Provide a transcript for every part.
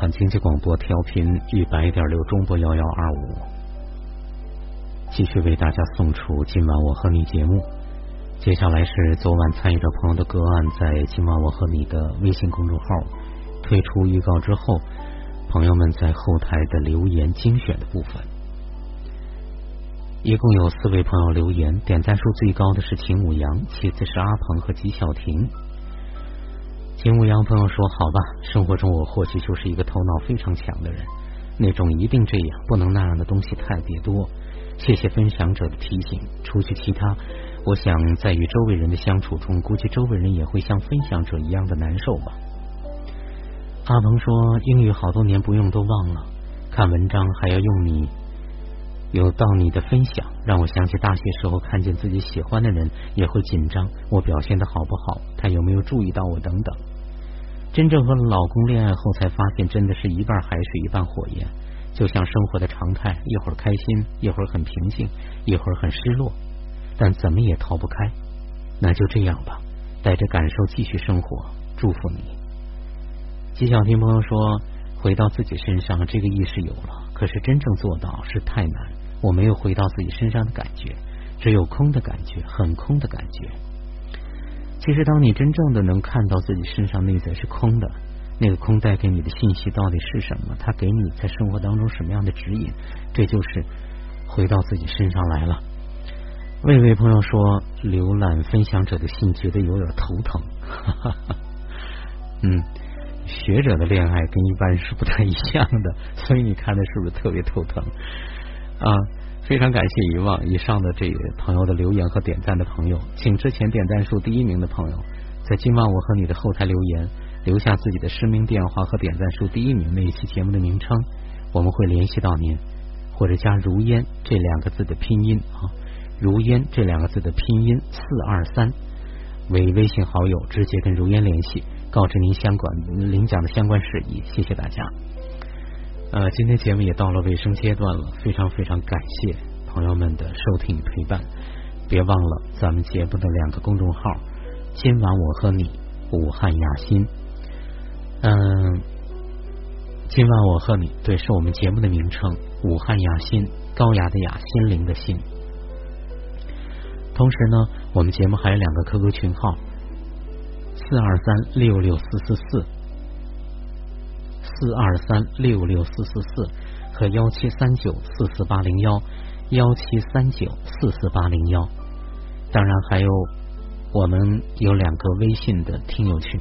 汉经济广播调频一百点六中波幺幺二五，继续为大家送出今晚我和你节目。接下来是昨晚参与者朋友的个案，在今晚我和你的微信公众号推出预告之后，朋友们在后台的留言精选的部分，一共有四位朋友留言，点赞数最高的是秦舞阳，其次是阿鹏和吉小婷。秦武阳朋友说：“好吧，生活中我或许就是一个头脑非常强的人，那种一定这样不能那样的东西特别多。谢谢分享者的提醒。除去其他，我想在与周围人的相处中，估计周围人也会像分享者一样的难受吧。”阿鹏说：“英语好多年不用都忘了，看文章还要用你。”有道你的分享，让我想起大学时候看见自己喜欢的人也会紧张，我表现的好不好，他有没有注意到我等等。真正和老公恋爱后，才发现真的是一半海水一半火焰，就像生活的常态，一会儿开心，一会儿很平静，一会儿很失落，但怎么也逃不开。那就这样吧，带着感受继续生活，祝福你。吉小听朋友说，回到自己身上，这个意识有了，可是真正做到是太难。我没有回到自己身上的感觉，只有空的感觉，很空的感觉。其实，当你真正的能看到自己身上内在是空的，那个空带给你的信息到底是什么？它给你在生活当中什么样的指引？这就是回到自己身上来了。魏魏朋友说，浏览分享者的信，觉得有点头疼。嗯，学者的恋爱跟一般人是不太一样的，所以你看的是不是特别头疼？啊，非常感谢遗忘以上的这朋友的留言和点赞的朋友，请之前点赞数第一名的朋友，在今晚我和你的后台留言，留下自己的实名电话和点赞数第一名那一期节目的名称，我们会联系到您，或者加如烟这两个字的拼音啊，如烟这两个字的拼音四二三为微信好友，直接跟如烟联系，告知您相关领奖的相关事宜，谢谢大家。呃，今天节目也到了尾声阶段了，非常非常感谢朋友们的收听与陪伴。别忘了咱们节目的两个公众号，今晚我和你，武汉雅欣。嗯，今晚我和你，对，是我们节目的名称，武汉雅欣，高雅的雅，心灵的心。同时呢，我们节目还有两个 QQ 群号，四二三六六四四四。四二三六六四四四和幺七三九四四八零幺幺七三九四四八零幺，当然还有我们有两个微信的听友群，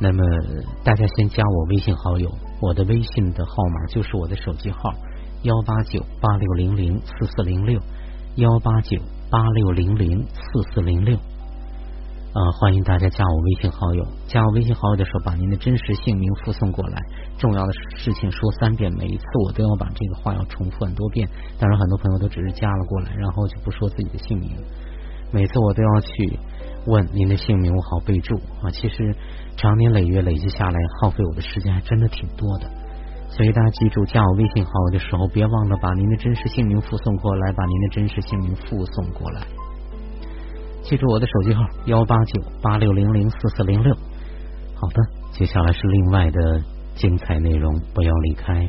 那么大家先加我微信好友，我的微信的号码就是我的手机号幺八九八六零零四四零六幺八九八六零零四四零六。啊，欢迎大家加我微信好友。加我微信好友的时候，把您的真实姓名附送过来。重要的事情说三遍，每一次我都要把这个话要重复很多遍。当然，很多朋友都只是加了过来，然后就不说自己的姓名。每次我都要去问您的姓名，我好备注啊。其实长年累月累积下来，耗费我的时间还真的挺多的。所以大家记住，加我微信好友的时候，别忘了把您的真实姓名附送过来，把您的真实姓名附送过来。记住我的手机号幺八九八六零零四四零六。好的，接下来是另外的精彩内容，不要离开。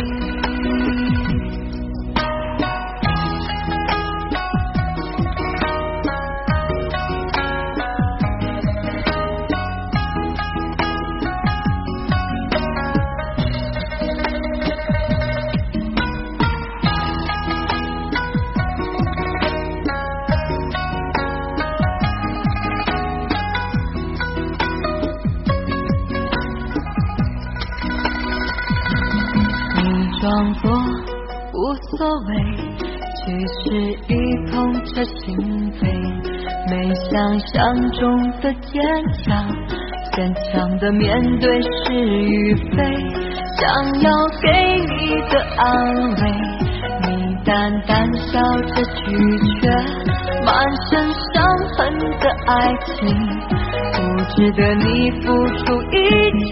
装作无所谓，其实已痛彻心扉。没想象中的坚强，坚强的面对是与非。想要给你的安慰，你淡淡笑着拒绝。满身伤痕的爱情，不值得你付出一切。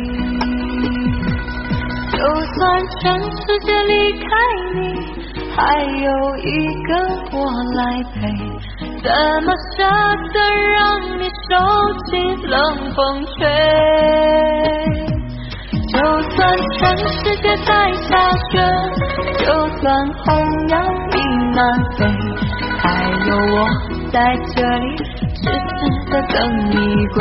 就算全世界离开你，还有一个我来陪，怎么舍得让你受尽冷风吹？就算全世界在下雪，就算候鸟已南飞，还有我在这里痴痴的等你归。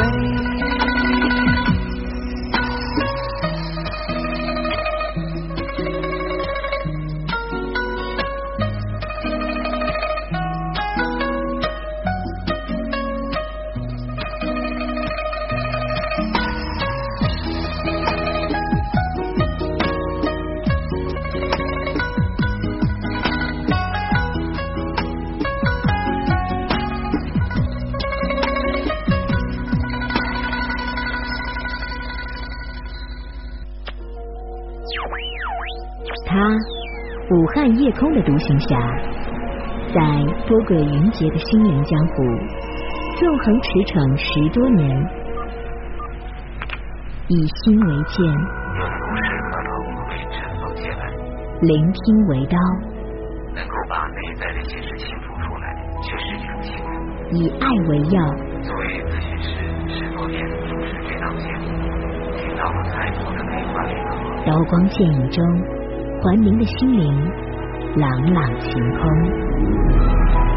武汉夜空的独行侠，在波诡云谲的心灵江湖纵横驰骋十多年，以心为剑，聆听为刀，能够把内在的心事倾吐出来，却是一种幸福。以爱为药，作为咨询师，十多年注视这档节目，听到了太多的内化里刀光剑影中。还您的心灵朗朗晴空。